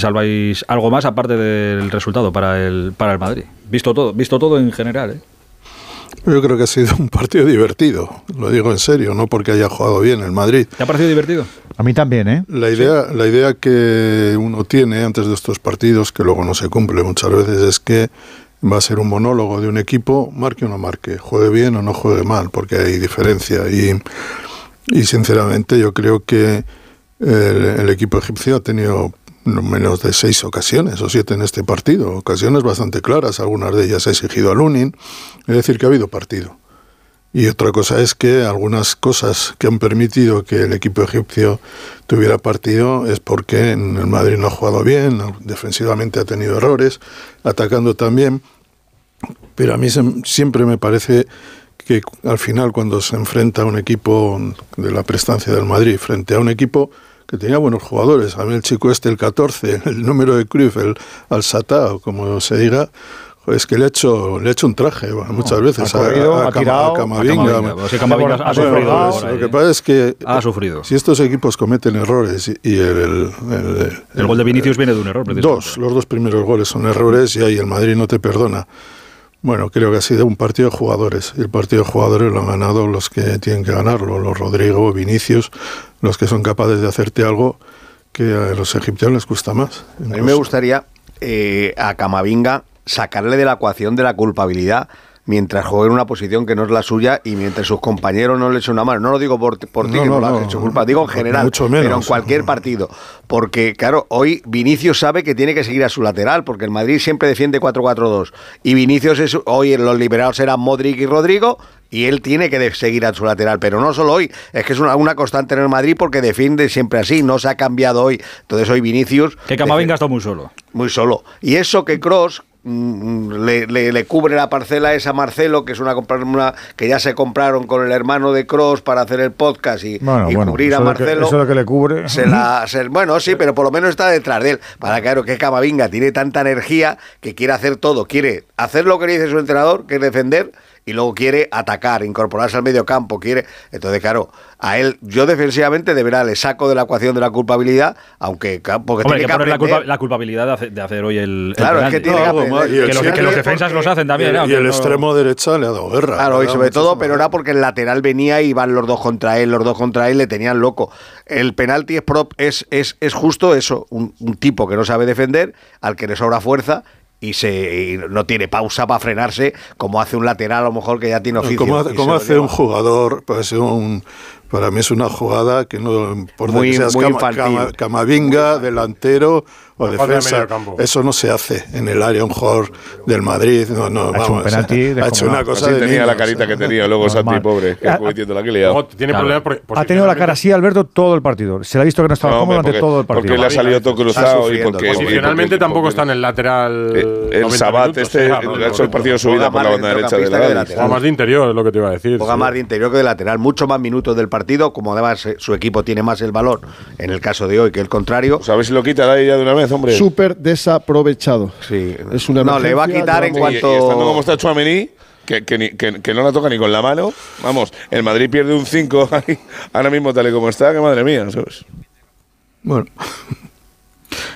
salváis algo más aparte del resultado para el, para el Madrid. Visto todo, visto todo en general. ¿eh? Yo creo que ha sido un partido divertido, lo digo en serio, no porque haya jugado bien el Madrid. ¿Te ha parecido divertido? A mí también, ¿eh? La idea, la idea que uno tiene antes de estos partidos, que luego no se cumple muchas veces, es que va a ser un monólogo de un equipo, marque o no marque, juegue bien o no juegue mal, porque hay diferencia. Y, y sinceramente yo creo que el, el equipo egipcio ha tenido no menos de seis ocasiones o siete en este partido, ocasiones bastante claras, algunas de ellas ha exigido a Lunin, es decir, que ha habido partido. Y otra cosa es que algunas cosas que han permitido que el equipo egipcio tuviera partido es porque en el Madrid no ha jugado bien, defensivamente ha tenido errores, atacando también. Pero a mí siempre me parece que al final cuando se enfrenta a un equipo de la prestancia del Madrid frente a un equipo que tenía buenos jugadores, a mí el chico este, el 14, el número de Cruyff, el al Satao, como se diga, es que le he hecho, le he hecho un traje muchas veces ha corrido, a, a, ha tirado, Camavinga. A Camavinga. Sí, Camavinga ha sufrido. Lo que pasa es que ha sufrido. si estos equipos cometen errores y, y el, el, el, el, gol de Vinicius viene de un error. Dos, los dos primeros goles son errores y ahí el Madrid no te perdona. Bueno, creo que ha sido un partido de jugadores y el partido de jugadores lo han ganado los que tienen que ganarlo, los Rodrigo, Vinicius, los que son capaces de hacerte algo que a los egipcios les cuesta más. Incluso. A mí me gustaría eh, a Camavinga sacarle de la ecuación de la culpabilidad mientras juega en una posición que no es la suya y mientras sus compañeros no le echen una mano. No lo digo por, por ti, No, que no, no, lo has no, hecho culpa, digo en general, mucho menos. pero en cualquier partido. Porque, claro, hoy Vinicius sabe que tiene que seguir a su lateral, porque el Madrid siempre defiende 4-4-2. Y Vinicius es, hoy los liberados eran Modric y Rodrigo, y él tiene que seguir a su lateral, pero no solo hoy, es que es una, una constante en el Madrid porque defiende siempre así, no se ha cambiado hoy. Entonces hoy Vinicius... Que Camavinga está muy solo. Muy solo. Y eso que Cross le, le- le cubre la parcela esa Marcelo, que es una, compra- una que ya se compraron con el hermano de Cross para hacer el podcast y, Bueno, y bueno, cubrir a que- Marcelo. eso de que le cubre. Se la, se- bueno, sí, pero por lo menos está detrás de él. Para claro que Camavinga tiene tanta energía que quiere hacer todo. Quiere hacer lo que le dice su entrenador, que es defender, y luego quiere atacar, incorporarse al medio campo. Quiere. Entonces, claro, a él, yo defensivamente de verdad le saco de la ecuación de la culpabilidad, aunque porque Hombre, tiene que que poner la, culpa- la culpabilidad de hacer, de hacer hoy el. el Claro, es que tiene que algo aprender. el que, los, que los defensas los hacen también. el, y el no- extremo derecha le ha dado guerra. Claro, y sobre todo, pero era porque el lateral venía y van los dos contra él, los dos contra él le tenían loco. El penalti es, prop- es, es, es justo eso, un, un tipo que no sabe defender, al que le sobra fuerza y, se, y no tiene pausa para frenarse, como hace un lateral a lo mejor que ya tiene oficio. Como hace, como un jugador, pues un, para mí es una jugada que no importa Muy- que seas muy Cama-. Cama- Camavinga, delantero o de. Eso no se hace en el área un jugador del Madrid. No, no, Ha hecho vamos, un penalti ha hecho una cosa Así de tenía la carita que tenía luego Santi, pobre, que Ah, la que le ha tiene Claro. tenido la cara así Alberto todo el partido. Se le ha visto que no estaba No, cómodo durante todo el partido. porque le ha salido todo cruzado y porque... Posicionalmente tampoco está en el lateral. Eh, El 90 Sabat este ha hecho el partido de su vida Juega por la más banda de derecha de centrocampista que de la Juega más de interior, es lo que te iba a decir. Juega más de interior que de lateral, mucho más minutos del partido, como además eh, su equipo tiene más el valor en el caso de hoy que el contrario. Pues a ver si lo quita de ahí ya de una vez, hombre. Súper desaprovechado. Sí. Es una no, le va a quitar en Y- cuanto. Y, estando como está Chouameni, que, que, que- que no la toca ni con la mano, vamos, el Madrid pierde un 5 ahí, ahora mismo tal y como está, que madre mía, ¿sabes? Bueno,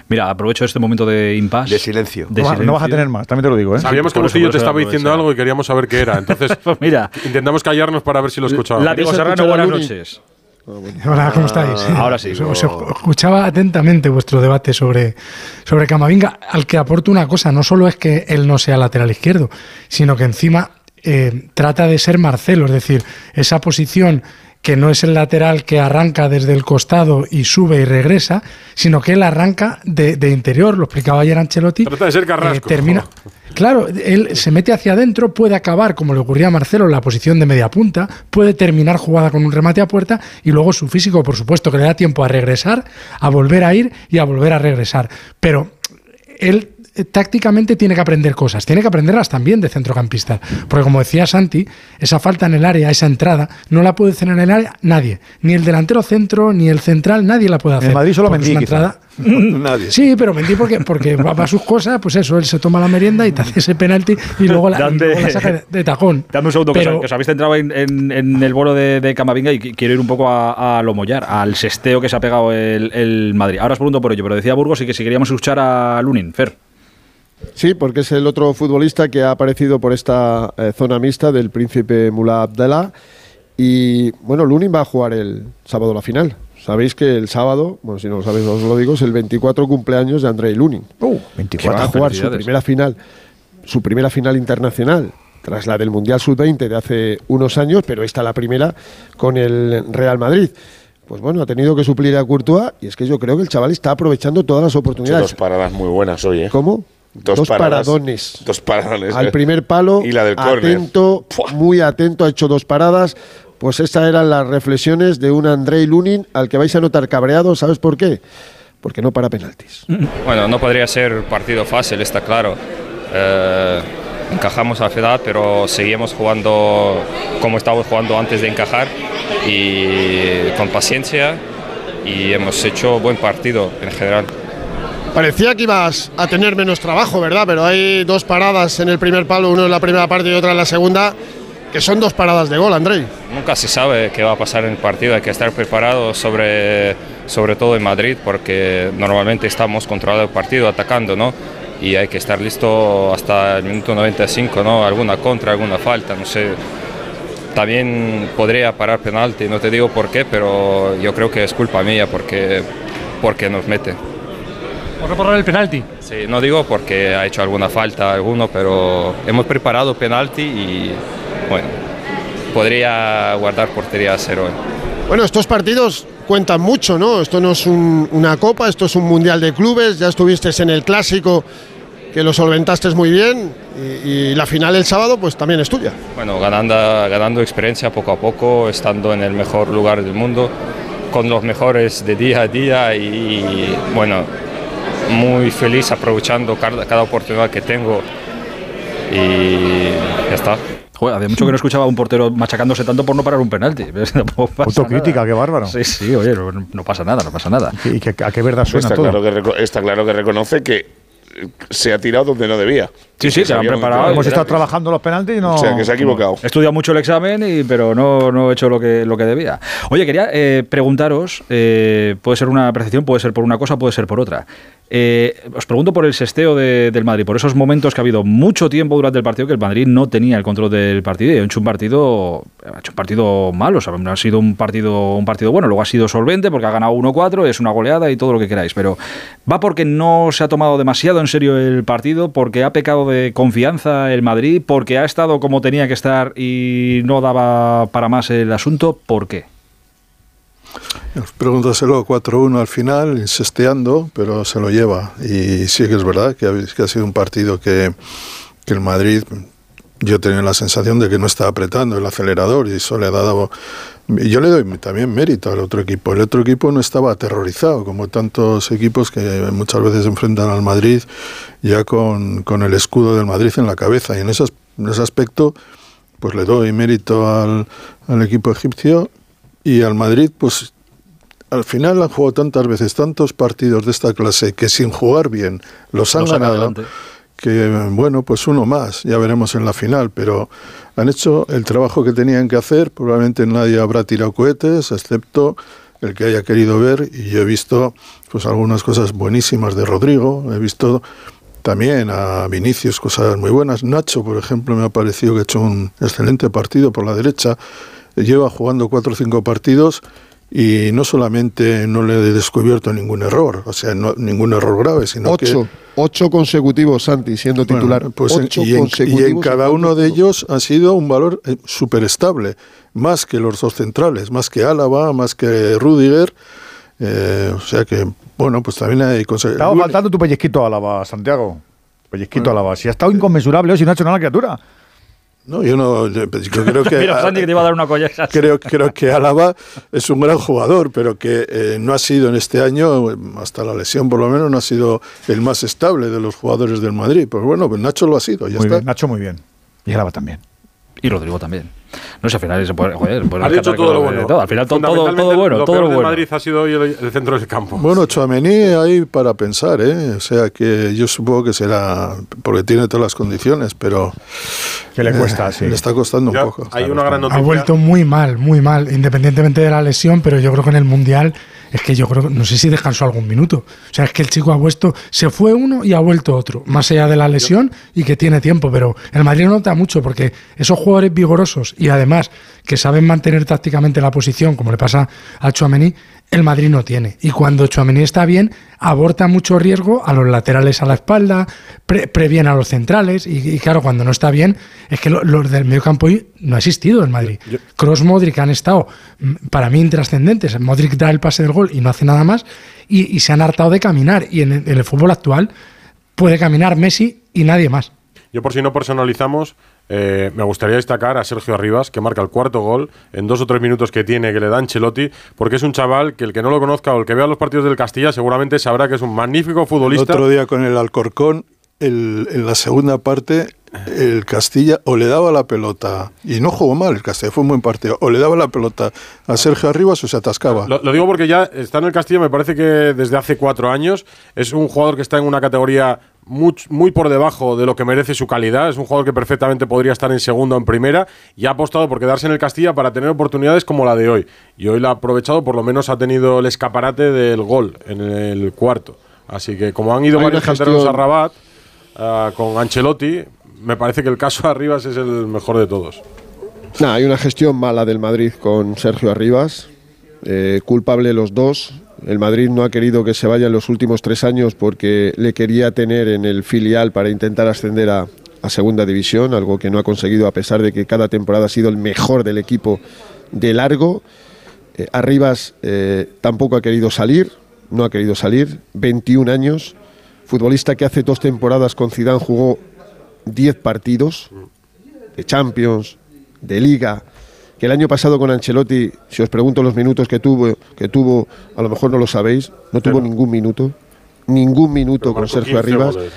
Mira, aprovecho este momento de impasse. De silencio. de no, va- no vas a tener más, también te lo digo. ¿eh? Sabíamos que por eso, Bustillo te estaba diciendo algo y queríamos saber qué era. Entonces, Pues mira, intentamos callarnos para ver si lo escuchaba. Látigo ¿Queréis Serrano, escuchar a noches. Hola, ¿cómo estáis? ahora sí. Os, os escuchaba atentamente vuestro debate sobre, sobre Camavinga, al que aporto una cosa, no solo es que él no sea lateral izquierdo, sino que encima eh, trata de ser Marcelo, es decir, esa posición que no es el lateral que arranca desde el costado y sube y regresa, sino que él arranca de, de interior, lo explicaba ayer Ancelotti. eh, Trata de ser Carrasco. termina, Claro, él se mete hacia adentro, puede acabar, como le ocurría a Marcelo, en la posición de media punta, puede terminar jugada con un remate a puerta y luego su físico, por supuesto, que le da tiempo a regresar, a volver a ir y a volver a regresar. Pero él eh, tácticamente tiene que aprender cosas, tiene que aprenderlas también de centrocampista. Porque como decía Santi, esa falta en el área, esa entrada, no la puede hacer en el área nadie. Ni el delantero centro, ni el central, nadie la puede hacer. En Madrid solo Mendy, una quizá. entrada- Nadie. Sí, pero Mendy porque, porque va para sus cosas, pues eso, él se toma la merienda y te hace ese penalti y luego la, y Dame- luego la saca de, de tajón. Dame un segundo, que, Pero- os, que os habéis centrado en, en- en el bolo de, de Camavinga y qu- quiero ir un poco a, a lo mollar, al sesteo que se ha pegado el, el Madrid. Ahora os pregunto por ello, pero decía Burgos y que si queríamos escuchar a Lunin, Fer. Sí, porque es el otro futbolista que ha aparecido por esta eh, zona mixta del príncipe Mullah Abdallah. Y bueno, Lunin va a jugar el sábado la final. Sabéis que el sábado, bueno, si no lo sabéis, os lo digo, es el 24 cumpleaños de Andrei Lunin. Uh, que 24. va a jugar su primera final, su primera final internacional tras la del Mundial Sub-20 de hace unos años, pero esta la primera con el Real Madrid. Pues bueno, ha tenido que suplir a Courtois y es que yo creo que el chaval está aprovechando todas las oportunidades. dos paradas muy buenas hoy, ¿eh? ¿Cómo? Dos paradas. paradones. Dos paradones. Al ¿eh? primer palo, Y la del atento, muy atento, ha hecho dos paradas. Pues estas eran las reflexiones de un Andrei Lunin al que vais a notar cabreado. ¿Sabes por qué? Porque no para penaltis. Bueno, no podría ser partido fácil, está claro. Eh, encajamos al final, pero seguimos jugando como estábamos jugando antes de encajar y con paciencia y hemos hecho buen partido en general. Parecía que ibas a tener menos trabajo, ¿verdad? Pero hay dos paradas en el primer palo, uno en la primera parte y otra en la segunda, que son dos paradas de gol, Andrei. Nunca se sabe qué va a pasar en el partido, hay que estar preparado sobre, sobre todo en Madrid porque normalmente estamos controlando el partido, atacando, ¿no? Y hay que estar listo hasta el minuto 95, ¿no? Alguna contra, alguna falta, no sé. También podría parar penalti, no te digo por qué, pero yo creo que es culpa mía porque, porque nos mete. Por reparar el penalti. Sí, no digo porque ha hecho alguna falta alguno, pero hemos preparado penalti y bueno, podría guardar portería a cero. Bueno, estos partidos cuentan mucho, ¿no? Esto no es un- una copa, esto es un mundial de clubes. Ya estuviste en el clásico, que lo solventaste muy bien, y, y la final el sábado, pues también es tuya. Bueno, ganando, ganando experiencia poco a poco, estando en el mejor lugar del mundo, con los mejores de día a día y bueno, muy feliz aprovechando cada, cada oportunidad que tengo y ya está. Joder, hace mucho que no escuchaba a un portero machacándose tanto por no parar un penalti. Autocrítica, nada. qué bárbaro. Sí, sí, oye, no, no pasa nada, no pasa nada. Y que, a qué verdad suena Está todo. claro, que está claro que reconoce que se ha tirado donde no debía. Sí, sí, Que se han preparado. Hemos estado trabajando los penaltis y no. O sea, que se ha equivocado. He estudiado mucho el examen, y, pero no, no he hecho lo que, lo que debía. Oye, quería eh, preguntaros, eh, puede ser una percepción, puede ser por una cosa, puede ser por otra. Eh, os pregunto por el sesteo de- del Madrid, por esos momentos que ha habido mucho tiempo durante el partido que el Madrid no tenía el control del partido y ha hecho un partido, ha hecho un partido malo, ha sido un partido, un partido bueno, luego ha sido solvente porque ha ganado 1-4, es una goleada y todo lo que queráis, pero va porque no se ha tomado demasiado en serio el partido, porque ha pecado de confianza el Madrid, porque ha estado como tenía que estar y no daba para más el asunto, ¿por qué? Pregúntaselo 4-1 al final, insesteando, pero se lo lleva. Y sí que es verdad que ha, sido un partido que, el Madrid, yo tenía la sensación de que no estaba apretando el acelerador y eso le ha dado... Yo le doy también mérito al otro equipo. El otro equipo no estaba aterrorizado, como tantos equipos que muchas veces enfrentan al Madrid ya con, con el escudo del Madrid en la cabeza. Y en, esas- en ese aspecto, pues le doy mérito al, al equipo egipcio y al Madrid, pues al final han jugado tantas veces tantos partidos de esta clase que sin jugar bien los han Los ganado. adelante. Que bueno, pues uno más, ya veremos en la final, pero han hecho el trabajo que tenían que hacer. Probablemente nadie habrá tirado cohetes, excepto el que haya querido ver. Y yo he visto pues algunas cosas buenísimas de Rodrigo, he visto también a Vinicius cosas muy buenas. Nacho, por ejemplo, me ha parecido que ha hecho un excelente partido por la derecha. Lleva jugando cuatro o cinco partidos y no solamente no le he descubierto ningún error, o sea, no- ningún error grave, sino Ocho, que ocho consecutivos, Santi, siendo bueno, titular. pues en- Ocho y, en, y consecutivos en cada en uno de ellos ha sido un valor eh, súper estable, más que los dos centrales, más que Álava, más que Rudiger. eh, o sea que, bueno, pues también hay cosas. Estaba faltando tu pellizquito Álava, Santiago. Pellizquito Álava. Si ha estado inconmensurable hoy, si no ha hecho nada la criatura. No, yo no. Yo creo que. Mira, Santi, que te iba a dar una colleja. Creo, creo que Álava es un gran jugador, pero que eh, no ha sido en este año, hasta la lesión por lo menos, no ha sido el más estable de los jugadores del Madrid. Pues bueno, pues Nacho lo ha sido, ya Muy está. bien, Nacho muy bien. Y Álava también. Y Rodrigo también. No sé, al final se puede. Joder, puede Has dicho todo lo bueno. todo, Al final todo, todo, Fundamentalmente, todo bueno, lo todo peor lo de bueno. Madrid ha sido hoy el, el centro del campo. Bueno, Chuamení ahí para pensar, ¿eh? O sea que yo supongo que será porque tiene todas las condiciones, pero. Que le eh, cuesta, sí. Le está costando un poco. hay una gran Ha noticia. vuelto muy mal, muy mal, independientemente de la lesión, pero yo creo que en el Mundial es que yo creo no sé si descansó algún minuto. O sea, es que el chico ha vuelto, se fue uno y ha vuelto otro, más allá de la lesión y que tiene tiempo, pero el Madrid no nota mucho porque esos jugadores vigorosos y además que saben mantener tácticamente la posición, como le pasa a Chouameni, el Madrid no tiene. Y cuando Chouameni está bien, aborta mucho riesgo a los laterales a la espalda, pre- previene a los centrales. Y, y claro, cuando no está bien, es que lo- los del medio campo hoy no ha existido el Madrid. Cross Modric han estado, mm, para mí, intrascendentes. Modric da el pase del gol y no hace nada más. Y, y se han hartado de caminar. Y en el, en el fútbol actual puede caminar Messi y nadie más. Yo por si no personalizamos, eh, me gustaría destacar a Sergio Arribas, que marca el cuarto gol en dos o tres minutos que tiene, que le da Ancelotti, porque es un chaval que el que no lo conozca o el que vea los partidos del Castilla seguramente sabrá que es un magnífico El futbolista. otro día con el Alcorcón, el- en la segunda parte, el Castilla o le daba la pelota, y no jugó mal el Castilla, fue un buen partido, o le daba la pelota a Sergio Arribas o se atascaba. Lo, lo digo porque ya está en el Castilla, me parece que desde hace cuatro años. Es un jugador que está en una categoría muy, muy por debajo de lo que merece su calidad. Es un jugador que perfectamente podría estar en segunda o en primera y ha apostado por quedarse en el Castilla para tener oportunidades como la de hoy. Y hoy la ha aprovechado, por lo menos ha tenido el escaparate del gol en el cuarto. Así que como han ido Hay varios canteranos a Rabat ah, con Ancelotti, me parece que el caso de Arribas es el mejor de todos. Nah, hay una gestión mala del Madrid con Sergio Arribas, eh, culpable los dos. El Madrid no ha querido que se vaya en los últimos tres años porque le quería tener en el filial para intentar ascender a, segunda división, algo que no ha conseguido a pesar de que cada temporada ha sido el mejor del equipo de largo. Eh, Arribas eh, tampoco ha querido salir, no ha querido salir, 21 años, futbolista que hace dos temporadas con Zidane jugó 10 partidos de Champions, de Liga, que el año pasado con Ancelotti, si os pregunto los minutos que tuvo, que tuvo, a lo mejor no lo sabéis, no tuvo ningún minuto, ningún minuto con Sergio 15 Arribas, goles,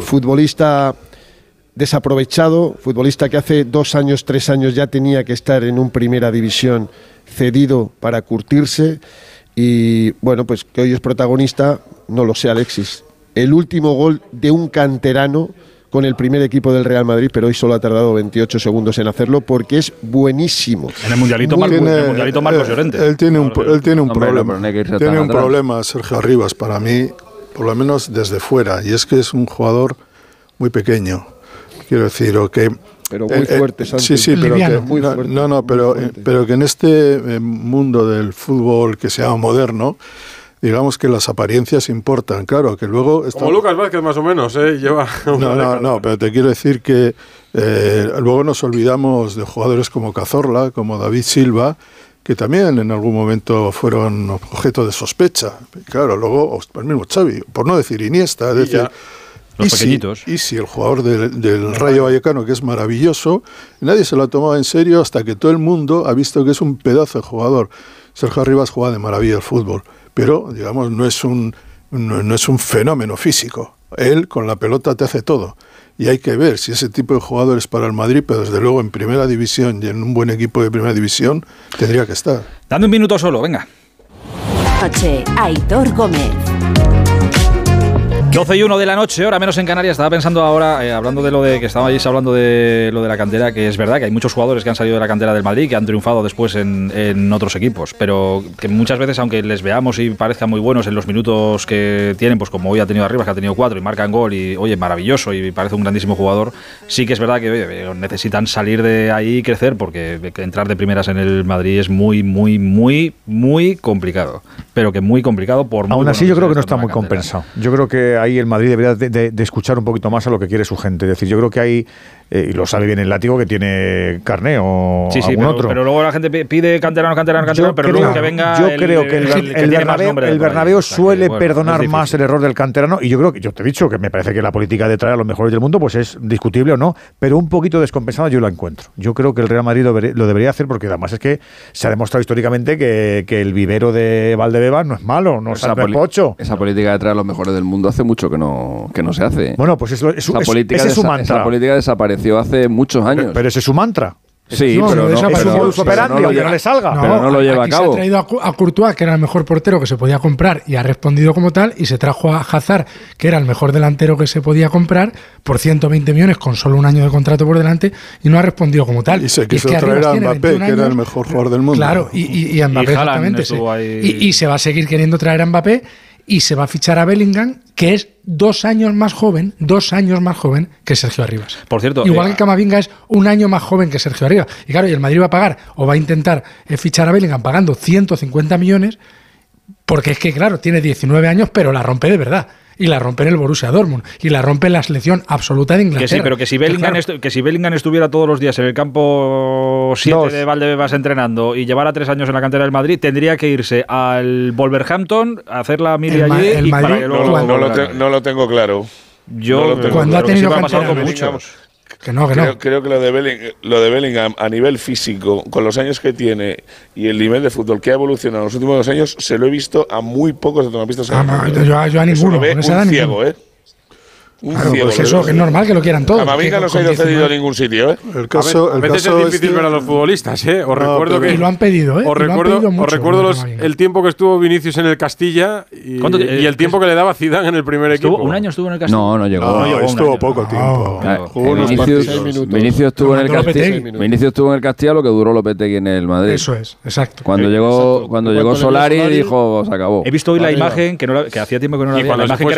futbolista desaprovechado, futbolista que hace dos años, tres años ya tenía que estar en un primera división cedido para curtirse. Y bueno, pues que hoy es protagonista, no lo sé Alexis, el último gol de un canterano con el primer equipo del Real Madrid, pero hoy solo ha tardado 28 segundos en hacerlo porque es buenísimo. En el Mundialito, Muy Marcos, en Tiene- el mundialito Marcos eh, Llorente. Él tiene un, él tiene un Hombre, problema. no tiene un atrás. problema Sergio Arribas para mí, por lo menos desde fuera, y es que es un jugador muy pequeño. Quiero decir, o que Pero muy fuerte, Santi. Sí, sí, pero Liviano. que, Muy no, fuerte, no, no, pero, pero que en este eh, mundo del fútbol que se llama moderno, digamos que las apariencias importan, claro, que luego está- Como Lucas Vázquez, más o menos, ¿eh? lleva. no, no, no, pero te quiero decir que eh, luego nos olvidamos de jugadores como Cazorla, como David Silva, que también en algún momento fueron objeto de sospecha. Claro, luego el mismo Xavi, por no decir Iniesta, es Y decir. Los pequeñitos. Isi, el jugador del, del Rayo Vallecano, que es maravilloso, nadie se lo ha tomado en serio hasta que todo el mundo ha visto que es un pedazo de jugador. Sergio Arribas juega de maravilla el fútbol, pero digamos no es un no, no es un fenómeno físico. Él con la pelota te hace todo. Y hay que ver si ese tipo de jugadores para el Madrid, pero desde luego en primera división y en un buen equipo de primera división, tendría que estar. Dame un minuto solo, venga. Noche, Aitor Gómez. 12 y 1 de la noche, hora menos en Canarias. Estaba pensando ahora, eh, hablando de lo de que estabais hablando de lo de la cantera, que es verdad que hay muchos jugadores que han salido de la cantera del Madrid que han triunfado después en, en otros equipos, pero que muchas veces, aunque les veamos y parezcan muy buenos en los minutos que tienen, pues como hoy ha tenido arriba, que ha tenido cuatro y marcan gol y, oye, maravilloso y parece un grandísimo jugador, sí que es verdad que oye, necesitan salir de ahí y crecer porque entrar de primeras en el Madrid es muy, muy, muy, muy complicado. Pero que muy complicado por muy Aún así, yo creo que no está muy cantera. compensado. Yo creo que ahí el Madrid debería de, de- de escuchar un poquito más a lo que quiere su gente. Es decir, yo creo que hay, eh, y lo sabe bien el látigo, que tiene carné o Sí, sí, algún pero, otro. pero luego la gente pi- pide canterano, canterano, canterano, pero creo, luego que venga. yo el- creo que el, el- que Bernabéu, suele bueno, perdonar más el error del canterano y yo creo que yo te he dicho que me parece que la política de traer a los mejores del mundo pues es discutible o no, pero un poquito descompensada yo la encuentro. Yo creo que el Real Madrid lo, debería- lo debería hacer porque además es que se ha demostrado históricamente que, que el vivero de Valdebebas no es malo, no, es pocho. esa política de traer a los mejores del mundo hace mucho que no, que no se hace. Bueno, pues es, es su- esa es- política ese es su mantra. esa política desapareció hace muchos años. Pero ese es su mantra. sí, No, pero no no, pero- Es pero operandi, no lo no le salga. Pero no lo lleva a aquí cabo. Se ha traído a, a Courtois, que era el mejor portero que se podía comprar, y ha respondido como tal, y se trajo a Hazard, que era el mejor delantero que se podía comprar, por 120 millones, con solo un año de contrato por delante, y no ha respondido como tal. Y se es quiso que traer a Mbappé, 21 que era el años. mejor jugador del mundo. Claro, y, y, y a Mbappé Y exactamente. ahí. Y, y se va a seguir queriendo traer a Mbappé, y se va a fichar a Bellingham, que es dos años más joven, dos años más joven que Sergio Arribas. Por cierto, Igual eh, que Camavinga es un año más joven que Sergio Arribas. Y claro, y el Madrid va a pagar o va a intentar eh, fichar a Bellingham pagando 150 millones, porque es que, claro, tiene 19 años, pero la rompe de verdad. Y la rompe en el Borussia Dortmund. Y la rompe en la selección absoluta de Inglaterra. Que sí, pero que si, Bellingham claro, estu- que si Bellingham estuviera todos los días en el campo 7 Dos. de Valdebebas entrenando y llevara tres años en la cantera del Madrid, tendría que irse al Wolverhampton a hacer la mili allí el y Madrid- para que luego- No, lo- no lo te- no lo tengo claro. Yo no lo tengo Cuando ha tenido sí me ha pasado con cantera, muchos. Que no, que no. Creo, creo que lo de, Belling- lo de Bellingham a nivel físico, con los años que tiene y el nivel de fútbol que ha evolucionado en los últimos dos años, se lo he visto a muy pocos en Ah, yo- yo a Eso ninguno, lo ve un ciego, ¿eh? Un Claro, ciego. pues eso, es normal que lo quieran todos. Camavinga que no se ha ido cedido a 19 ningún sitio, ¿eh? El A, caso, a el veces caso es difícil este- ver a los futbolistas, ¿eh? Os No, recuerdo que. Y lo han pedido, ¿eh? Os recuerdo, os recuerdo los- el tiempo que estuvo Vinicius en el Castilla y, ¿Cuánto te- y el tiempo que le daba Zidane en el primer equipo. un año estuvo en el Castillo. No, no llegó. No, No llegó un estuvo poco tiempo. Claro, Jugó unos Vinicius, partidos. estuvo en el Castilla. Vinicius estuvo en el Castilla lo que duró Lopetegui en el Madrid. Eso es, exacto. Cuando Eh, llegó, cuando llegó Solari, dijo se acabó. He visto hoy la imagen que, no la- que hacía tiempo que no la veía. La imagen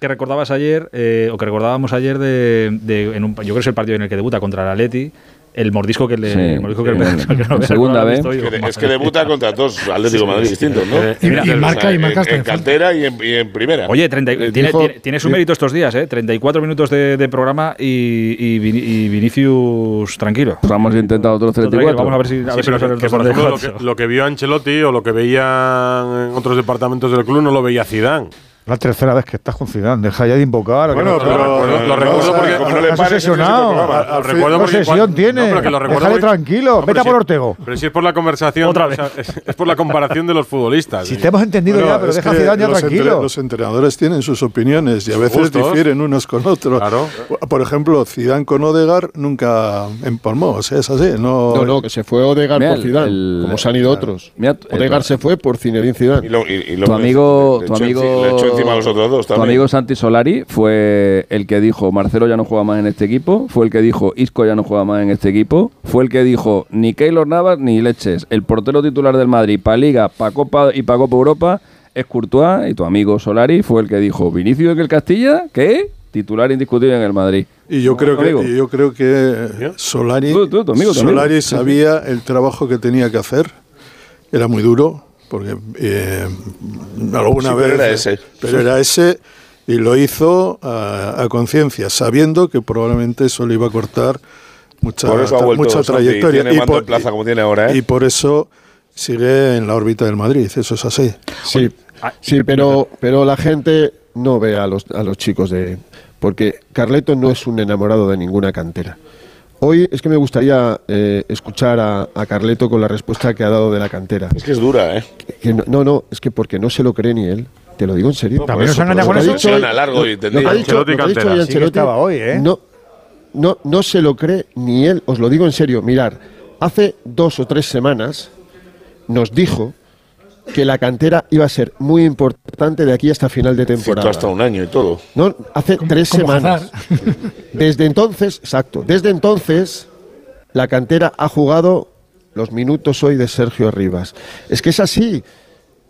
que recordabas ayer, o que recordábamos ayer de, de- en un, yo creo que es el partido en el que debuta contra el Atleti, el mordisco que le, Sí, el mordisco que en- le en que no vea, segunda vez. es que debuta contra dos Atlético de Madrid distintos, ¿no? Eh, Y- y marca- y marca en, en cantera y en, y en primera. Oye, 30 y- Eh, tiene, dijo- tiene, tiene su mérito estos días, ¿eh? 34 minutos de, de programa y, y, Vini- y Vinicius tranquilo. Vamos a intentar otros Tranquilo, 34. Vamos a ver si, a Sí, ver si nos que, por ejemplo, lo 34. que, lo que vio Ancelotti o lo que veían en otros departamentos del club no lo veía Zidane. La tercera vez que estás con Zidane, deja ya de invocar. Bueno, que no- pero- Lo- recuerdo porque como no le programa. Lo recuerdo porque obsesión cuando- tiene. pero que lo recuerdo Déjale porque- tranquilo. Vete a si- por Ortego. Pero si es por la conversación, Otra o sea, es, es por la comparación de los futbolistas. Si te hemos entendido Bueno, ya, pero deja a Zidane ya los, entre- tranquilo. los entrenadores tienen sus opiniones y a veces difieren unos con otros. Claro. Por ejemplo, Zidane con Odegar nunca empalmó, o sea, es así. No, No, no, que se fue Odegar por Zidane, como se han ido otros. Odegar se fue por Zinedine Y Zidane. tu amigo, tu amigo, encima a los otros dos tu amigo Santi Solari fue el que dijo Marcelo ya no juega más en este equipo, fue el que dijo Isco ya no juega más en este equipo, fue el que dijo ni Keylor Navas ni Leches, el portero titular del Madrid para Liga, para Copa y para Copa Europa es Courtois y tu amigo Solari fue el que dijo Vinicius del Castilla, ¿qué? Titular indiscutible en el Madrid. Y yo creo que, y yo creo que Solari, Tú, tú, tu amigo, tu amigo. Solari Sí, sí. sabía el trabajo que tenía que hacer. Era muy duro, porque eh, alguna Sí, vez. pero era ese. Pero era ese, y lo hizo a, a conciencia, sabiendo que probablemente eso le iba a cortar mucha, Por eso ha tra- vuelto mucha trayectoria. tiene mando en plaza como tiene ahora, ¿eh? y por eso sigue en la órbita del Madrid, eso es así. Sí, sí pero, pero la gente no ve a los, a los chicos de... Porque Carleto no es un enamorado de ninguna cantera. Hoy es que me gustaría eh, escuchar a, a Carleto con la respuesta que ha dado de la cantera. Es que es dura, ¿eh? Que no, no, no, es que porque no se lo cree ni él. Te lo digo en serio. No, También por nos eso, engaña por con eso. eso. Suena largo y lo- Ancelotti dicho Sí que estaba hoy, ¿eh? No, no, no se lo cree ni él. Os lo digo en serio. Mirar, hace dos o tres semanas nos dijo que la cantera iba a ser muy importante de aquí hasta final de Cierto, temporada. hasta un año y todo. No, hace tres semanas. Desde entonces, exacto, desde entonces la cantera ha jugado los minutos hoy de Sergio Rivas. Es que es así.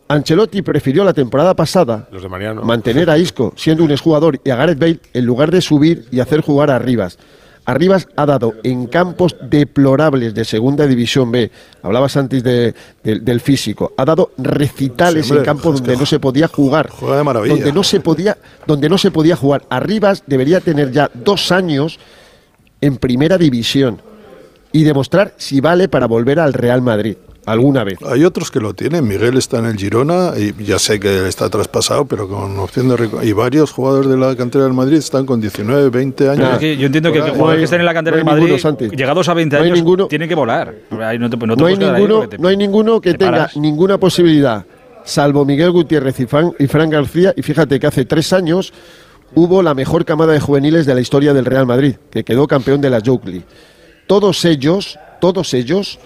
Ancelotti prefirió la temporada pasada Los de Mariano. mantener a Isco siendo un exjugador y a Gareth Bale en lugar de subir y hacer jugar a Rivas. Arribas ha dado en campos deplorables de segunda división B, hablabas antes de, de- del físico, ha dado recitales Sí, hombre, en campos donde no se podía jugar, juega de maravilla. donde no se podía, donde no se podía jugar. Arribas debería tener ya dos años en primera división y demostrar si vale para volver al Real Madrid alguna vez. Hay otros que lo tienen. Miguel está en el Girona y ya sé que está traspasado, pero con opción de y varios jugadores de la cantera del Madrid están con 19, 20 años. Es que yo entiendo que, que que estén en la cantera no del Madrid, ninguno, llegados a 20 No hay años, ninguno. tienen que volar. No te, no te no, hay ninguno, porque te- no hay ninguno que te tenga paras. ninguna posibilidad, salvo Miguel Gutiérrez y Fran, y Fran García. Y fíjate que hace tres años hubo la mejor camada de juveniles de la historia del Real Madrid, que quedó campeón de la Joke Todos ellos, todos ellos.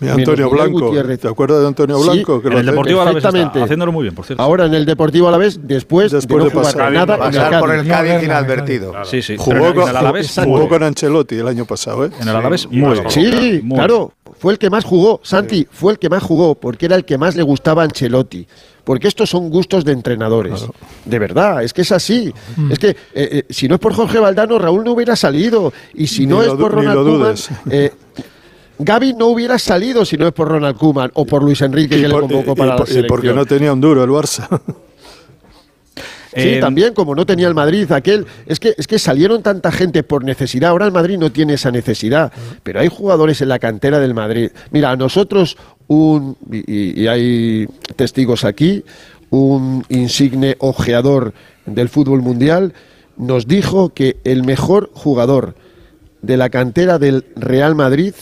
Mira, Antonio Blanco. Gutiérrez. ¿Te acuerdas de Antonio Sí, Blanco? que En el Deportivo Alavés está haciéndolo muy bien, por cierto. Ahora en el Deportivo Alavés, después, Después de de no jugar pasar- nada el Pasar por el Cádiz inadvertido. Sí, sí. Jugó, con, el Alavés, jugó con Ancelotti el año pasado, ¿eh? En el Alavés, muy bien. Sí, Muy claro, fue el que más jugó, Santi, fue el que más jugó, porque era el que más le gustaba a Ancelotti. Porque estos son gustos de entrenadores. De verdad, es que es así. Es que eh, eh, si no es por Jorge Valdano, Raúl no hubiera salido. Y si Ni no lo es por Ronald Koeman, eh, Gaby no hubiera salido si no es por Ronald Koeman o por Luis Enrique Y que por- le convocó para y la por- y porque selección. no tenía un duro el Barça. Sí, Eh, también, como no tenía el Madrid, aquel. Es que, es que salieron tanta gente por necesidad. Ahora el Madrid no tiene esa necesidad. Pero hay jugadores en la cantera del Madrid. Mira, a nosotros, un. Y hay testigos aquí, un insigne ojeador del fútbol mundial, nos dijo que el mejor jugador de la cantera del Real Madrid.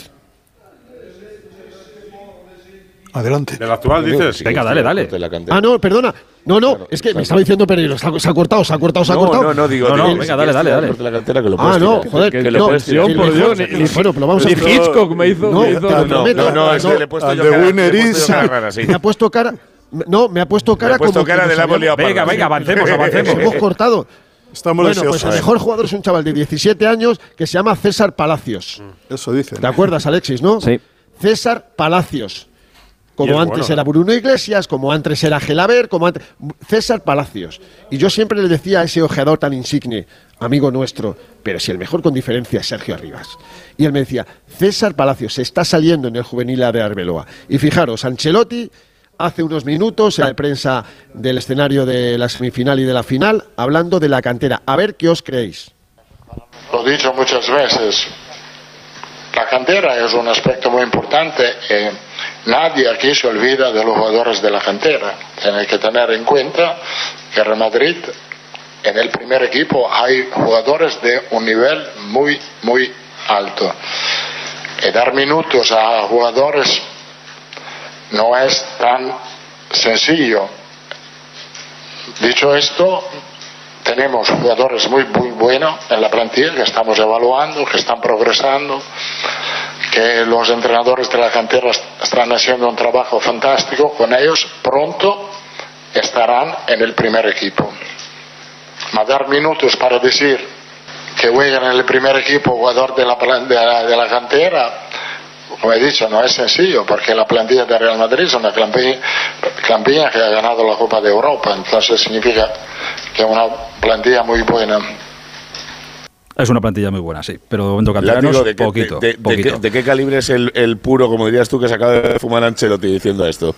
Adelante. ¿Del actual dices? Venga, dale, dale. De la cantera. Ah, no, perdona. No, no, es que me estaba diciendo Pereiro. Se ha, se ha cortado, se ha cortado, se ha No, cortado. no, no, digo. No, no, digo, venga, si dale, dale, dale. de la cantera que lo Ah, no, tirar. joder, Que que lo no, tirar. por Dios, el- bueno, pero vamos a Ni Hitchcock me hizo. No, me hizo- no. No, no, es que le he puesto yo de cara- Winner is- sí. Me ha puesto cara. No, me ha puesto cara he puesto como cara de la Venga, venga, avancemos, avancemos. hemos cortado. Estamos Bueno, pues el mejor jugador es un chaval de 17 años que se llama César Palacios. Eso dicen. ¿Te acuerdas, Alexis, no? Sí. César Palacios. Como antes bueno, era ¿eh? Bruno Iglesias, como antes era Gelaber, como antes. César Palacios. Y yo siempre le decía a ese ojeador tan insigne, amigo nuestro, pero si el mejor con diferencia es Sergio Arribas. Y él me decía, César Palacios se está saliendo en el juvenil A de Arbeloa. Y fijaros, Ancelotti hace unos minutos en la prensa del escenario de la semifinal y de la final, hablando de la cantera. A ver qué os creéis. Lo he dicho muchas veces, la cantera es un aspecto muy importante y nadie aquí se olvida de los jugadores de la cantera. Tiene que tener en cuenta que Real Madrid, en el primer equipo, hay jugadores de un nivel muy, muy alto. Y dar minutos a jugadores no es tan sencillo. Dicho esto, tenemos jugadores muy, muy buenos en la plantilla que estamos evaluando, que están progresando, que los entrenadores de la cantera están haciendo un trabajo fantástico con ellos. Pronto estarán en el primer equipo. Ma dar minutos para decir que juegan en el primer equipo jugador de la, de la, de la cantera, como he dicho, no es sencillo, porque la plantilla de Real Madrid es una plantilla, plantilla que ha ganado la Copa de Europa, entonces significa que es una plantilla muy buena. Es una plantilla muy buena, sí. Pero de momento canteranos, ¿de, qué- poquito. de- de- de poquito. qué, de qué calibre es el, el puro, como dirías tú, que se acaba de fumar Ancelotti diciendo esto?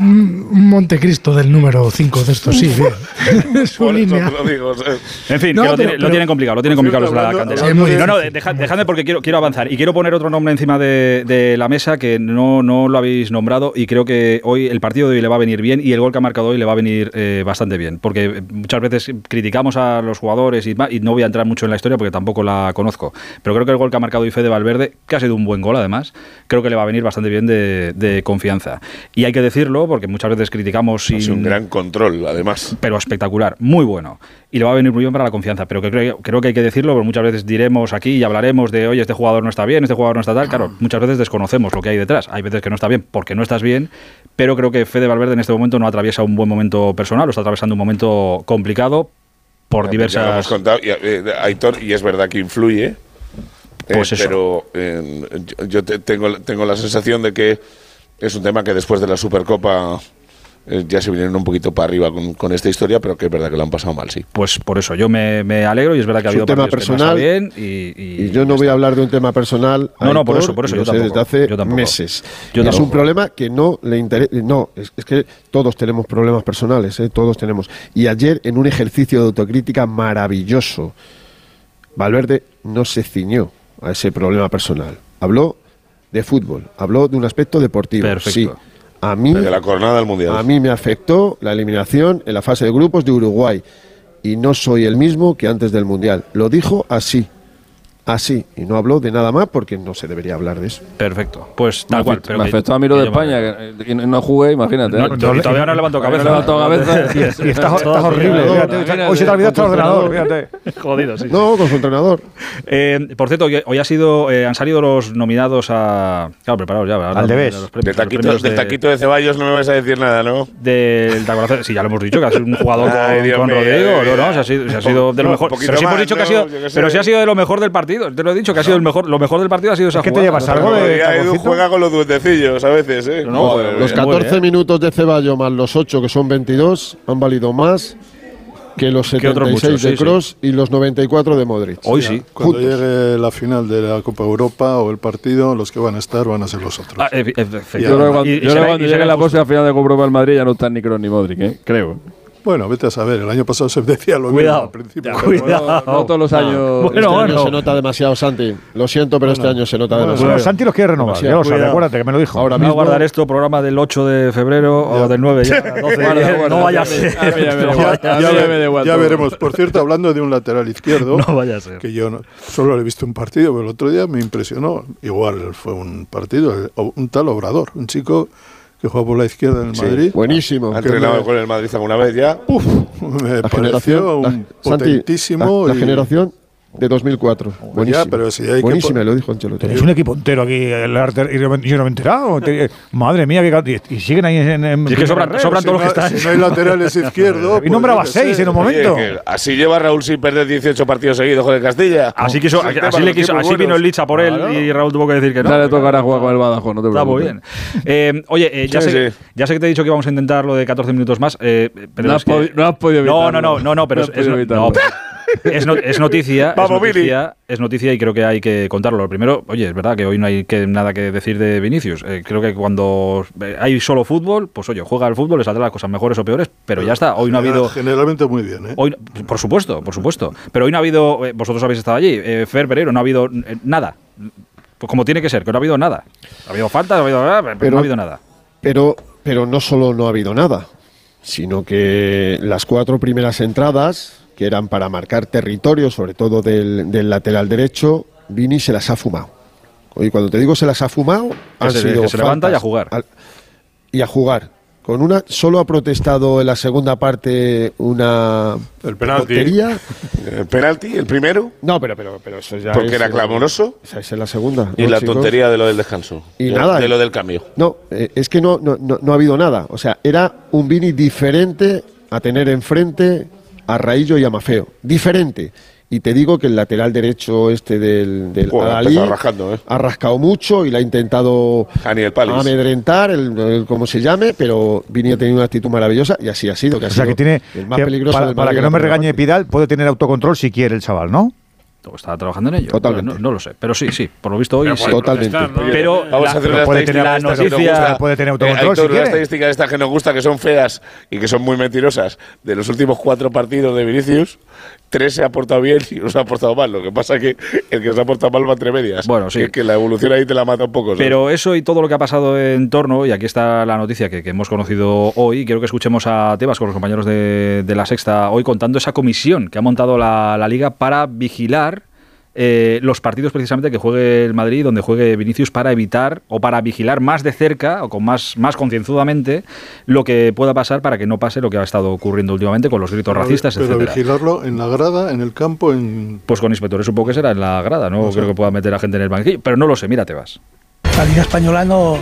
Un un Montecristo del número 5 de estos, sí, bien. Su Por eso línea. te lo digo, o sea, En fin, No, que lo, pero- tiene- lo tienen complicado, lo tienen complicado los la cantera. Sí, no, no, deja- dejadme porque quiero, quiero avanzar. Y quiero poner otro nombre encima de, de la mesa que no, no lo habéis nombrado y creo que hoy el partido de hoy le va a venir bien y el gol que ha marcado hoy le va a venir eh, bastante bien. Porque muchas veces criticamos a los jugadores y, y no voy a entrar mucho en la historia porque tampoco la conozco. Pero creo que el gol que ha marcado hoy Fede Valverde, que ha sido un buen gol además, creo que le va a venir bastante bien de, de confianza. Y hay que decirlo porque muchas veces criticamos ha sido sin, un gran control, además. pero espectacular, muy bueno. Y le va a venir muy bien para la confianza. Pero que creo, creo que hay que decirlo, porque muchas veces diremos aquí y hablaremos de, oye, este jugador no está bien, este jugador no está tal. Claro, muchas veces desconocemos lo que hay detrás. Hay veces que no está bien porque no estás bien, pero creo que Fede Valverde en este momento no atraviesa un buen momento personal, o está atravesando un momento complicado por Ya, pues ya lo hemos diversas... contado, y, eh, Aitor, y es verdad que influye. eh, Pues eso. Pero eh, yo, yo te- tengo, tengo la sensación de que es un tema que después de la Supercopa eh, ya se vinieron un poquito para arriba con, con esta historia, pero que es verdad que lo han pasado mal, sí. Pues por eso yo me, me alegro y es verdad que ha Es habido un tema que personal estado bien y, Y yo no voy a hablar de un tema personal. No, no, por eso, por eso, yo tampoco, desde hace yo tampoco. meses. Yo Y es un problema que no le interesa. No, es, es que todos tenemos problemas personales, ¿eh? todos tenemos. Y ayer, en un ejercicio de autocrítica maravilloso, Valverde no se ciñó a ese problema personal. Habló de fútbol, habló de un aspecto deportivo. Perfecto. Sí. A mí, De la jornada del Mundial. a mí me afectó la eliminación en la fase de grupos de Uruguay y no soy el mismo que antes del Mundial. Lo dijo así, así, y no habló de nada más porque no se debería hablar de eso. Perfecto, pues Me tal cual. afectó- pero me afectó a mí lo de me España, que, que no jugué, imagínate. No, ¿eh? todavía no levanto cabeza. No levanto cabeza. Y, y estás, estás horrible. fíjate, hoy se te ha olvidado el ordenador. Fíjate. Jodido, sí. No, con su entrenador. Eh, por cierto, hoy, ha sido, eh, han salido los nominados a. Claro, preparados ya. ahora Al Debes. los premios- Del los taquito, del de- taquito de Ceballos no me vas a decir nada, ¿no? Del Tacorazo- Sí, ya lo hemos dicho, que ha sido un jugador con, Ay, Rodrigo. No, no, se ha sido, se ha sido de lo mejor. Pero sí hemos dicho que ha sido. Pero sí ha sido de lo mejor del partido. Te lo he dicho, que ha sido el mejor, lo mejor del partido ha sido esa ¿Qué te jugada. llevas? ¿Algo de ya Edu juega con los duendecillos a veces, ¿eh? No, Joder, Los bien, 14 bien. minutos de Ceballo más los 8, que son 22, han valido más que los Que otros 76 muchos, de sí, Cross y los 94 de Modric. Hoy sí. Cuando Juntos. llegue la final de la Copa Europa o el partido, los que van a estar van a ser los otros. Ah, Yo creo que cuando, Y- y yo creo será- que cuando y llegue la próxima final de Copa Europa del Madrid ya no están ni Kroos ni Modric, ¿eh? creo. Bueno, vete a saber, el año pasado se decía lo Cuidado, mismo al principio. ya, cuidado. No, no todos los años. Bueno, este año se nota demasiado, Santi. Lo siento, pero este año se nota Bueno, demasiado. Santi los quiere renovar. Ya lo sabe, acuérdate que me lo dijo. Ahora Voy a mismo, guardar esto, programa del 8 de febrero o del 9 ya, 12 Guarda, de- guarda, No vaya a ser. ya no ya, ya ya veremos. Por cierto, hablando de un lateral izquierdo, No vaya a ser. que yo no- solo le he visto un partido, pero el otro día me impresionó. Igual fue un partido, un tal Obrador, un chico que juega por la izquierda en el Madrid. buenísimo. Ha entrenado me- con el Madrid alguna vez ya. Uf, me La pareció generación, un la, Santi, potentísimo. la, la y- generación de 2004. Buenísimo. pero si hay que Buenísima, pon- lo dijo Ancelotti. Tenéis un equipo entero aquí, el arte, y yo no me he enterado. Te- Madre mía, que, y, y siguen ahí en. en Si es que sobran, si todos no, los que están. si no hay laterales izquierdos. Y nombraba seis en un momento. Oye, que así lleva Raúl sin perder 18 partidos seguidos con el Castilla. Así, quiso, así, los le quiso, tiempos así vino el Licha por él Claro. y Raúl tuvo que decir que no. Ya le tocará jugar con el Badajoz, no te Está muy preocupes. bien. Eh, oye, eh, ya, Sí, sé, sí. ya sé que te he dicho que vamos a intentar lo de 14 minutos más. eh, pero No has que- no has podido No, no, evitarlo. no, no, no, pero No es, no- no, no- noticia, Vamos, es noticia, es noticia y creo que hay que contarlo. Lo primero, oye, es verdad que hoy no hay que, nada que decir de Vinicius. Eh, creo que cuando eh, hay solo fútbol, pues oye, juega al fútbol, le saldrán las cosas mejores o peores, pero ya está. Hoy no ha habido. Generalmente muy bien, ¿eh? Hoy, por supuesto, por supuesto. Pero hoy no ha habido, eh, vosotros habéis estado allí, eh, Fer Pereiro, no ha habido eh, nada. Pues como tiene que ser, que no ha habido nada. Ha habido faltas, ha habido nada, pero, Pero- no ha habido nada. Pero, pero no solo no ha habido nada, sino que las cuatro primeras entradas, que eran para marcar territorio, sobre todo del, del lateral derecho, Vini se las ha fumado. Y cuando te digo se las ha fumado, han se- sido que se levanta y a jugar. al- y a jugar. Con una, solo ha protestado en la segunda parte una El penalti. tontería. El penalti, el primero, No, pero, pero, pero eso ya porque es, era clamoroso. Esa es la segunda. Y ¿no, la chicos? tontería de lo del descanso. Y de, nada, de lo del cambio. No, eh, es que no, no, no, no ha habido nada. O sea, era un Vini diferente a tener enfrente a Raillo y a Mafeo. Diferente. Y te digo que el lateral derecho este del, del Adalí ¿eh? ha rascado mucho y le ha intentado amedrentar, el, el- como se llame, pero Vini ha tenido una actitud maravillosa y así ha sido. Que ha O sea, sido que tiene. el más que peligroso para del para que no me la primera regañe. Pidal, puede tener autocontrol si quiere el chaval, ¿no? Estaba trabajando en ello. Totalmente. No, no lo sé. Pero sí, sí, por lo visto hoy Pero sí. puede Totalmente. ¿no? Pero Vamos la- a hacer una puede tener estadística la noticia, gusta. puede tener autocontrol si estadística de estas que nos gusta, que son feas y que son muy mentirosas. De los últimos cuatro partidos de Vinicius, tres se ha portado bien y uno se ha portado mal. Lo que pasa es que el que se ha portado mal va entre medias. Bueno, sí. Que, que la evolución ahí te la mata un poco. ¿sabes? Pero eso y todo lo que ha pasado en torno, y aquí está la noticia que, que hemos conocido hoy, quiero que escuchemos a Tebas con los compañeros de, de la Sexta hoy contando esa comisión que ha montado la, la Liga para vigilar eh, los partidos precisamente que juegue el Madrid, donde juegue Vinicius, para evitar o para vigilar más de cerca o con más, más concienzudamente lo que pueda pasar para que no pase lo que ha estado ocurriendo últimamente con los gritos racistas, Pero etcétera. vigilarlo en la grada, en el campo, en Pues con inspectores supongo que será en la grada, no creo que pueda meter a gente en el banquillo, pero no lo sé, mira Tebas. La Liga Española no,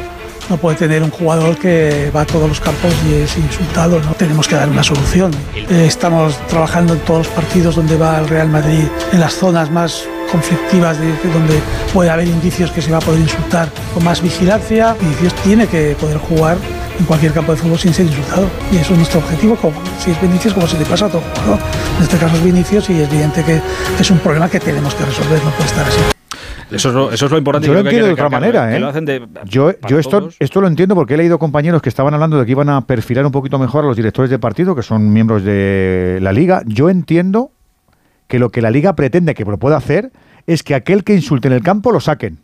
no puede tener un jugador que va a todos los campos y es insultado, ¿no? Tenemos que dar una solución. Eh, estamos trabajando en todos los partidos donde va el Real Madrid, en las zonas más conflictivas de, de donde puede haber indicios que se va a poder insultar con más vigilancia. Vinicius tiene que poder jugar en cualquier campo de fútbol sin ser insultado. Y eso es nuestro objetivo, como, si es Vinicius, como se le pasa a todo jugador. En este caso es Vinicius y es evidente que es un problema que tenemos que resolver, no puede estar así. Eso es, lo, eso es lo, importante. Yo lo entiendo de otra manera. ¿eh? yo esto lo entiendo porque he leído compañeros que estaban hablando de que iban a perfilar un poquito mejor a los directores de partido, que son miembros de la liga. Yo entiendo que lo que la liga pretende que lo pueda hacer es que aquel que insulte en el campo lo saquen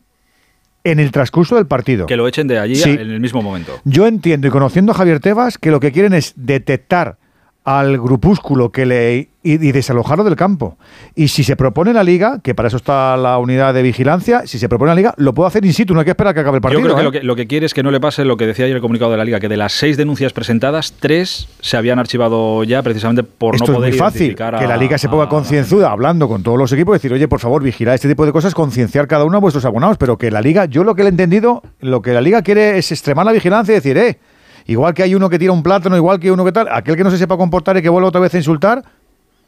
en el transcurso del partido. Que lo echen de allí en el mismo momento. Yo entiendo y conociendo a Javier Tebas que lo que quieren es detectar al grupúsculo que le y, y, desalojarlo del campo. Y si se propone la liga, que para eso está la unidad de vigilancia, si se propone la liga, lo puedo hacer in situ, no hay que esperar a que acabe el partido. Yo creo que, ¿eh? lo, que lo que quiere es que no le pase lo que decía ayer el comunicado de la liga, que de las seis denuncias presentadas, tres se habían archivado ya precisamente por no poder muy fácil, a, que la liga se ponga concienzuda, hablando con todos los equipos, decir, oye, por favor, vigilad este tipo de cosas, concienciar cada uno a vuestros abonados, pero que la liga, yo lo que le he entendido, lo que la liga quiere es extremar la vigilancia y decir, eh, igual que hay uno que tira un plátano, igual que uno que tal, aquel que no se sepa comportar y que vuelve otra vez a insultar,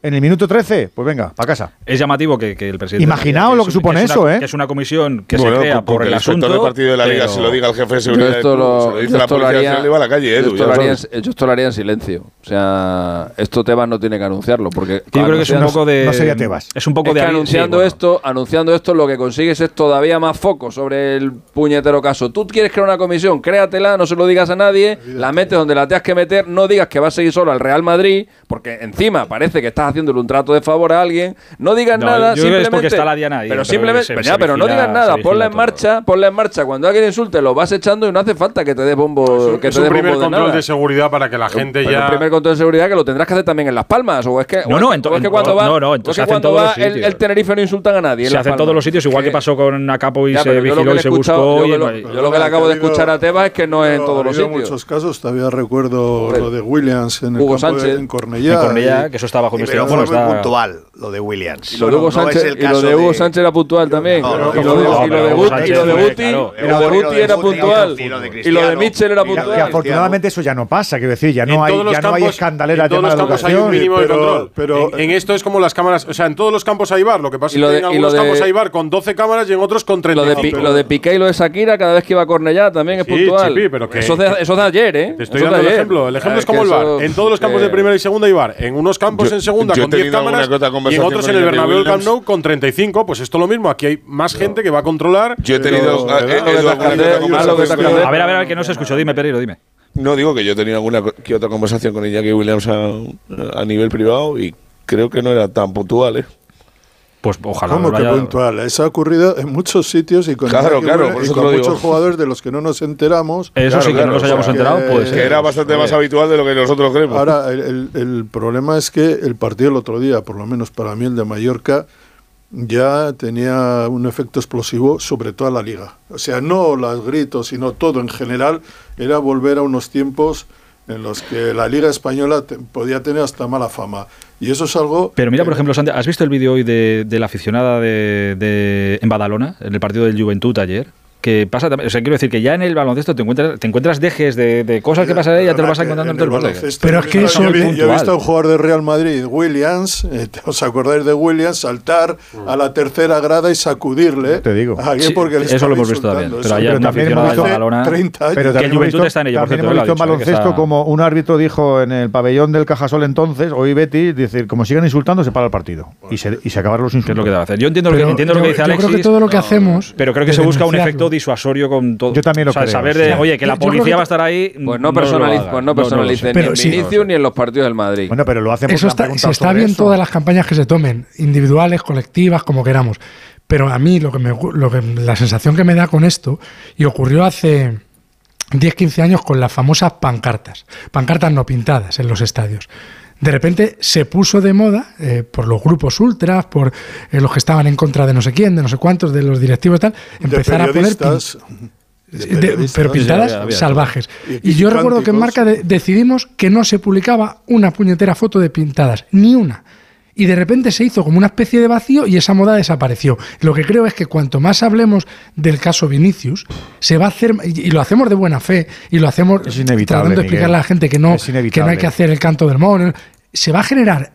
en el minuto 13, pues venga, para casa. Es llamativo que, el presidente. Imaginaos lo que, supone eso, ¿eh? Que es una comisión que se crea por el, asunto. Del partido de la liga, pero... si lo diga el jefe de seguridad, esto lo, dice la policía, se le va a la calle, ¿eh? Esto, lo haría, en silencio. O sea, esto Tebas no tiene que anunciarlo. porque Yo creo que es un poco de. No sería Tebas. Es un poco es de. Que anunciando, esto, anunciando esto, lo que consigues es todavía más foco sobre el puñetero caso. Tú quieres crear una comisión, créatela, no se lo digas a nadie, la metes donde la tengas que meter, no digas que vas a seguir solo al Real Madrid, porque encima parece que estás haciéndole un trato de favor a alguien, no digas nada, simplemente. Porque está la Diana ahí, pero, simplemente, pero, no digas nada, ponla en marcha, ponla en marcha. Cuando alguien insulte, lo vas echando y no hace falta que te dé bombo. Es un, un primer control de, seguridad para que la gente ya. El primer control de seguridad que lo tendrás que hacer también en Las Palmas. O es que, no, no, entonces. que cuando va, no, no, entonces hacen todos los. El Tenerife no insultan a nadie. Se hace en todos los sitios, igual que pasó con Acapo y se vigiló y se buscó. Yo lo que le acabo de escuchar a Tebas es que no es en todos los sitios. En muchos casos, todavía recuerdo lo de Williams en el Hugo Sánchez. En Cornellá. Que eso está bajo y puntual lo de Williams. Y lo de Hugo Sánchez, no y lo de Hugo Sánchez era puntual también. Y lo de Buti era puntual. Y lo de, Mitchell era puntual. Que afortunadamente eso ya no pasa, quiero decir, ya no hay, ya no hay escandalera En todos los campos hay un mínimo de control. Pero en esto es como las cámaras, o sea, en todos los campos hay bar. Lo que pasa es que en algunos campos hay bar con 12 cámaras y en otros con 35. Lo de Piqué y lo de Shakira, cada vez que iba a Cornellá también es puntual. Eso de ayer, ¿eh? Te estoy dando el ejemplo. El ejemplo es ah, como el bar. En todos los campos de primera y segunda hay bar. En unos campos en segunda yo con 10 cámaras y otros en el Bernabéu Camp Nou con 35. Pues esto lo mismo. Aquí hay más gente que va a controlar. Yo he tenido. A ver, a ver, que no se escuchó. Dime, Pereiro, dime. No, digo que yo he tenido alguna que otra conversación con Iñaki Williams a, a nivel privado y creo que no era tan puntual, ¿eh? Pues ojalá. ¿Cómo que puntual? Eso ha ocurrido en muchos sitios y con, muchos jugadores de los que no nos enteramos. Eso sí que no nos hayamos enterado, pues. Que era bastante más habitual de lo que nosotros creemos. Ahora, el, el, problema es que el partido el otro día, por lo menos para mí el de Mallorca, ya tenía un efecto explosivo sobre toda la liga. O sea, no los gritos, sino todo en general, era volver a unos tiempos en los que la Liga Española podía tener hasta mala fama. Y eso es algo... Pero mira, por ejemplo, Santi, ¿has visto el vídeo hoy de, la aficionada de, de, en Badalona, en el partido del Juventud ayer? que pasa también. O sea, quiero decir que ya en el baloncesto te encuentras, te encuentras dejes de, cosas que pasan y ya te lo vas encontrando en, en todo el, el Pero es que eso. Yo, he visto a un jugador de Real Madrid, Williams, eh, ¿os acordáis de Williams? Saltar a la tercera grada y sacudirle. Te digo. Porque eso lo hemos visto también. Pero, allá también hemos visto. Balona, 30 años. Pero también está en ello, también hemos visto baloncesto, como un árbitro dijo en el pabellón del Cajasol entonces, hoy Betty, decir, como sigan insultando, se para el partido. Y se, y se acabaron los insultos. lo que Yo entiendo lo que dice Alexis. Yo creo que todo lo que hacemos. Pero creo que se busca un efecto disuasorio con todo. Yo también lo o sea, Saber de, oye, que la policía va a estar ahí. Pues no, personaliz pues no personalicen no, no, ni en Vinicius sí. ni en los partidos del Madrid. Bueno, pero lo hacen eso está, Se está bien todas las campañas que se tomen, individuales, colectivas, como queramos. Pero a mí lo que me, lo que, la sensación que me da con esto, y ocurrió hace 10, 15 años con las famosas pancartas. Pancartas no pintadas en los estadios de repente se puso de moda eh, por los grupos ultras, por eh, los que estaban en contra de no sé quién, de no sé cuántos, de los directivos tal, empezar a poner... De, pero pintadas salvajes. Y, yo recuerdo que en Marca decidimos que no se publicaba una puñetera foto de pintadas, ni una y de repente se hizo como una especie de vacío y esa moda desapareció. Lo que creo es que cuanto más hablemos del caso Vinicius, se va a hacer, y lo hacemos de buena fe, y lo hacemos tratando de explicarle a la gente que no, que no hay que hacer el canto del mono, se va a generar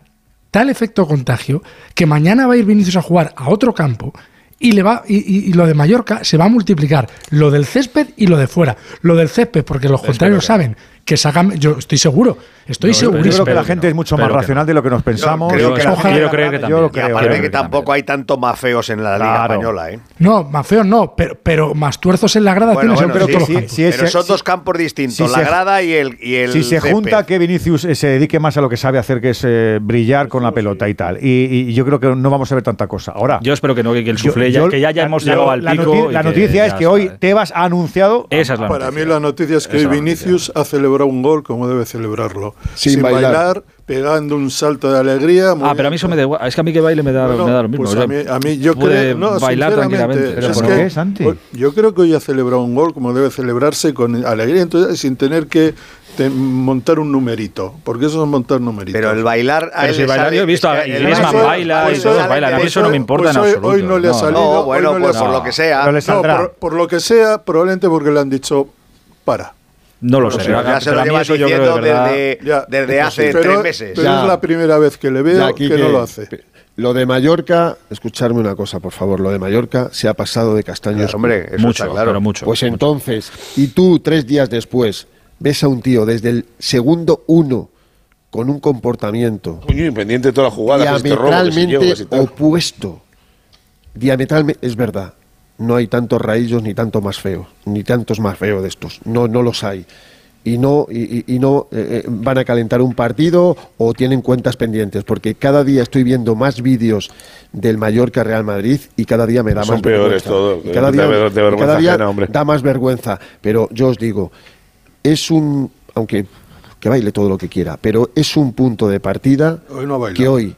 tal efecto contagio que mañana va a ir Vinicius a jugar a otro campo y, le va, y, y, lo de Mallorca se va a multiplicar. Lo del césped y lo de fuera. Lo del césped, porque los contrarios saben que sacan yo estoy seguro, estoy Yo segurísimo. creo que la gente es mucho más racional de lo que nos pensamos. creo que la gente- yo Y aparte ¿eh? que tampoco hay tanto más feos en la Liga Claro. Española, ¿eh? No, más feos no, pero, pero más tuerzos en la grada Bueno, tienes en bueno, todos los sí, campos. sí, pero son dos campos distintos, la grada y el, y el si se junta que Vinicius eh, se dedique más a lo que sabe hacer, que es eh, brillar con la pelota y tal. Y, y yo creo que no vamos a ver tanta cosa. Ahora, Yo espero que no, que el yo- suflé ya, yo- que ya, hemos llegado al pico. la noticia es que hoy Tebas ha anunciado. Esa es la Para mí la noticia es que. Vinicius ha celebrado un gol como debe celebrarlo. Sin Sin, bailar. bailar. pegando un salto de alegría. Ah, pero a mí eso me da igual. Es que a mí que baile me da, Bueno, me da lo mismo. pues o sea, a mí, a mí yo creo, no, bailar sinceramente, tranquilamente. es ¿por que- qué, Santi? Yo creo que hoy ha celebrado un gol como debe celebrarse con alegría, entonces sin tener que te- montar un numerito, porque eso es montar numeritos. Pero el bailar. a Pero él si bailar, sale- yo he visto a Griezmann baila pues y todos sale bailan. A mí eso no me importa en Pues hoy- absoluto. hoy no le ha salido. No, hoy bueno, no le pues ha por salido. lo que sea. Pero le No, saldrá. por, por lo que sea, probablemente porque le han dicho para. No lo sé. Pero ya se lo a mí lleva eso yo creo diciendo de verdad- desde, Ya, desde hace tres meses. Pero Ya. es la primera vez que le veo que no lo hace. Lo de Mallorca, escucharme una cosa, por favor. Lo de Mallorca se ha pasado de castaños. Claro, hombre, eso Mucho, está claro. pero mucho. Pues entonces, y tú tres días después ves a un tío desde el segundo uno con un comportamiento Coño, independiente de que robo, que si diametralmente si tal. opuesto. Diametralmente, es verdad. No hay tantos raíllos ni tanto más feos, ni tantos más feos de estos. No, no los hay. Y no, y, y- y no eh, eh, van a calentar un partido o tienen cuentas pendientes, porque cada día estoy viendo más vídeos del Mallorca Real Madrid y cada día me da Son más peores vergüenza. todo, Y cada de día, de y vergüenza cada día ajena, hombre. da más vergüenza. Pero yo os digo, es un, aunque que baile todo lo que quiera, pero es un punto de partida Hoy no que hoy,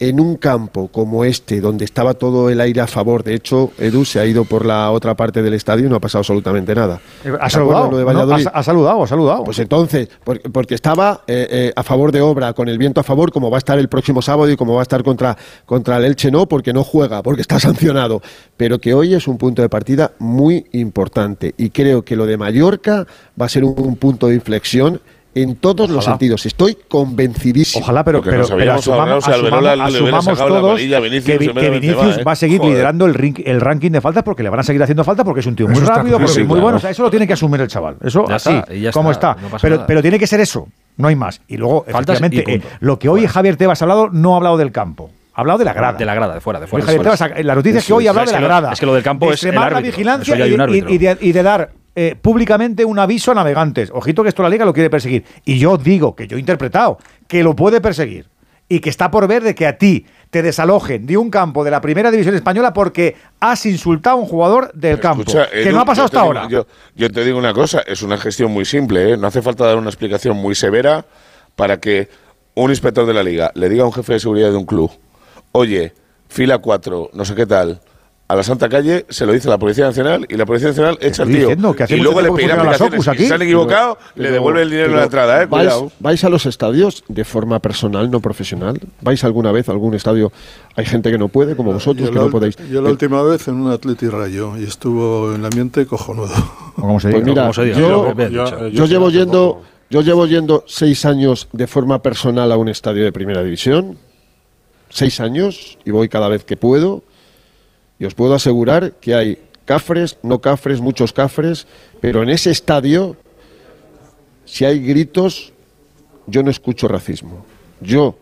en un campo como este, donde estaba todo el aire a favor, de hecho, Edu se ha ido por la otra parte del estadio y no ha pasado absolutamente nada. Eh, Ha ¿Se acuerdan saludado. lo de ¿no? Valladolid? Ha, ha saludado, ha saludado. Pues entonces, por- porque estaba eh, eh, a favor de obra, con el viento a favor, como va a estar el próximo sábado y como va a estar contra, contra el Elche, no, porque no juega, porque está sancionado. Pero que hoy es un punto de partida muy importante. Y creo que lo de Mallorca va a ser un, un punto de inflexión en todos los sentidos. Estoy convencidísimo. Ojalá, pero, pero, nos pero asumamos, asumamos- todos que, que Vinicius ¿eh? va a seguir Joder. liderando el, ring- el ranking de faltas porque le van a seguir haciendo falta porque es un tío muy rápido, porque es muy claro. bueno. O sea, eso lo tiene que asumir el chaval. Eso Ya así, está, como está, está. no pasa pero, pero tiene que ser eso, no hay más. Y luego, Faltas efectivamente, eh, lo que hoy Javier Tebas ha hablado, no ha hablado del campo. Ha hablado de la grada. De la grada, de fuera, de fuera. Javier la noticia es que hoy ha hablado de la grada. es que lo del campo de es el extremar la árbitro. vigilancia de, y de dar eh, públicamente un aviso a navegantes. Ojito que esto la liga lo quiere perseguir. Y yo digo, que yo he interpretado, que lo puede perseguir. Y que está por ver de que a ti te desalojen de un campo de la primera división española porque has insultado a un jugador del campo. Que no ha pasado yo te hasta digo- ahora. Yo, yo te digo una cosa, es una gestión muy simple, ¿eh? no hace falta dar una explicación muy severa para que un inspector de la liga le diga a un jefe de seguridad de un club, oye, fila 4, no sé qué tal, a la Santa Calle se lo dice a la Policía Nacional y la Policía Nacional echa al estoy tío. diciendo que hace y luego le tiempo que pedirá. Opus Y si aquí. se han equivocado, le Pero- devuelve el dinero en pero la entrada, ¿eh? ¿vais, Cuidado. vais a los estadios de forma personal, no profesional? ¿Vais alguna vez a algún estadio? Hay gente que no puede, como vosotros, Yo que la, no podéis. yo la Eh, última vez en un Atleti Rayo y estuvo en el ambiente cojonudo. O como se Pues mira, se diga, yo, yo- yo llevo hace yendo, yo llevo yendo seis años de forma personal a un estadio de primera división. Seis años y voy cada vez que puedo. Y os puedo asegurar que hay cafres, no cafres, muchos cafres, pero en ese estadio, si hay gritos, yo no escucho racismo. Yo.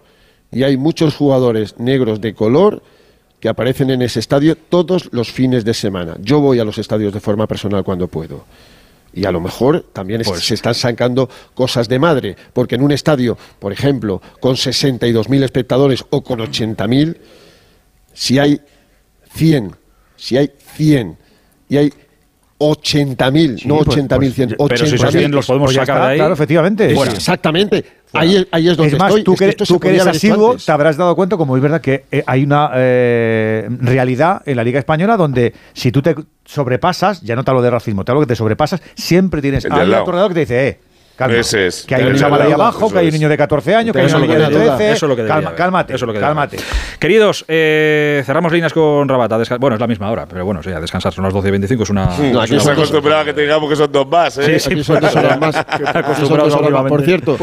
Y hay muchos jugadores negros de color que aparecen en ese estadio todos los fines de semana. Yo voy a los estadios de forma personal cuando puedo. Y a lo mejor también es- se están sacando cosas de madre, porque en un estadio, por ejemplo, con 62.000 espectadores o con 80.000, si hay 100, si hay 100 y hay 80.000, no pues- 80.000, pues, 100, pero si esos 80.000. 100 los podemos Pues sacar está, de ahí. Claro, efectivamente. Es- Fuera. Exactamente. Ahí, ahí es donde es más, estoy. tú Es que, esto se tú que eres asiduo, te habrás dado cuenta, como es verdad, que eh, hay una eh, realidad en la Liga Española donde si tú te sobrepasas, ya no te hablo de racismo, te hablo que te sobrepasas, siempre tienes a tu alrededor que te dice, eh, calma. Ese es. Que hay un chaval ahí abajo, que hay un niño de 14 años, que hay un niño de debería- 13. eso es lo que Calma, cálmate, Eso es lo que cálmate. Queridos, eh, cerramos líneas con Rabata. Bueno, es la misma hora, pero bueno, sí, a descansar. Son las 12 y 25, es una. No, es aquí se acostumbraba a que te digamos que son dos más, ¿eh? Sí, sí, Aquí son dos horas más. Por cierto,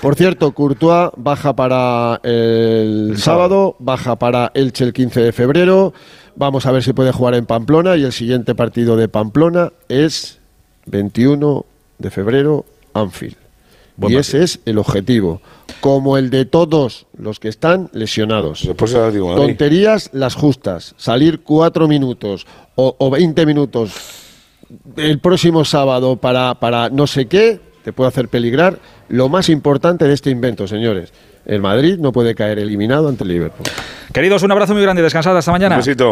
por cierto, Courtois baja para el sábado, baja para Elche el 15 de febrero. Vamos a ver si puede jugar en Pamplona y el siguiente partido de Pamplona es 21 de febrero, Anfield. Buen y partido. ese es el objetivo, como el de todos los que están lesionados. Después lo digo. Tonterías las justas, salir cuatro minutos o, o 20 minutos el próximo sábado para, para no sé qué, te puede hacer peligrar. Lo más importante de este invento, señores, el Madrid no puede caer eliminado ante el Liverpool. Queridos, un abrazo muy grande. Descansad hasta mañana. Un besito.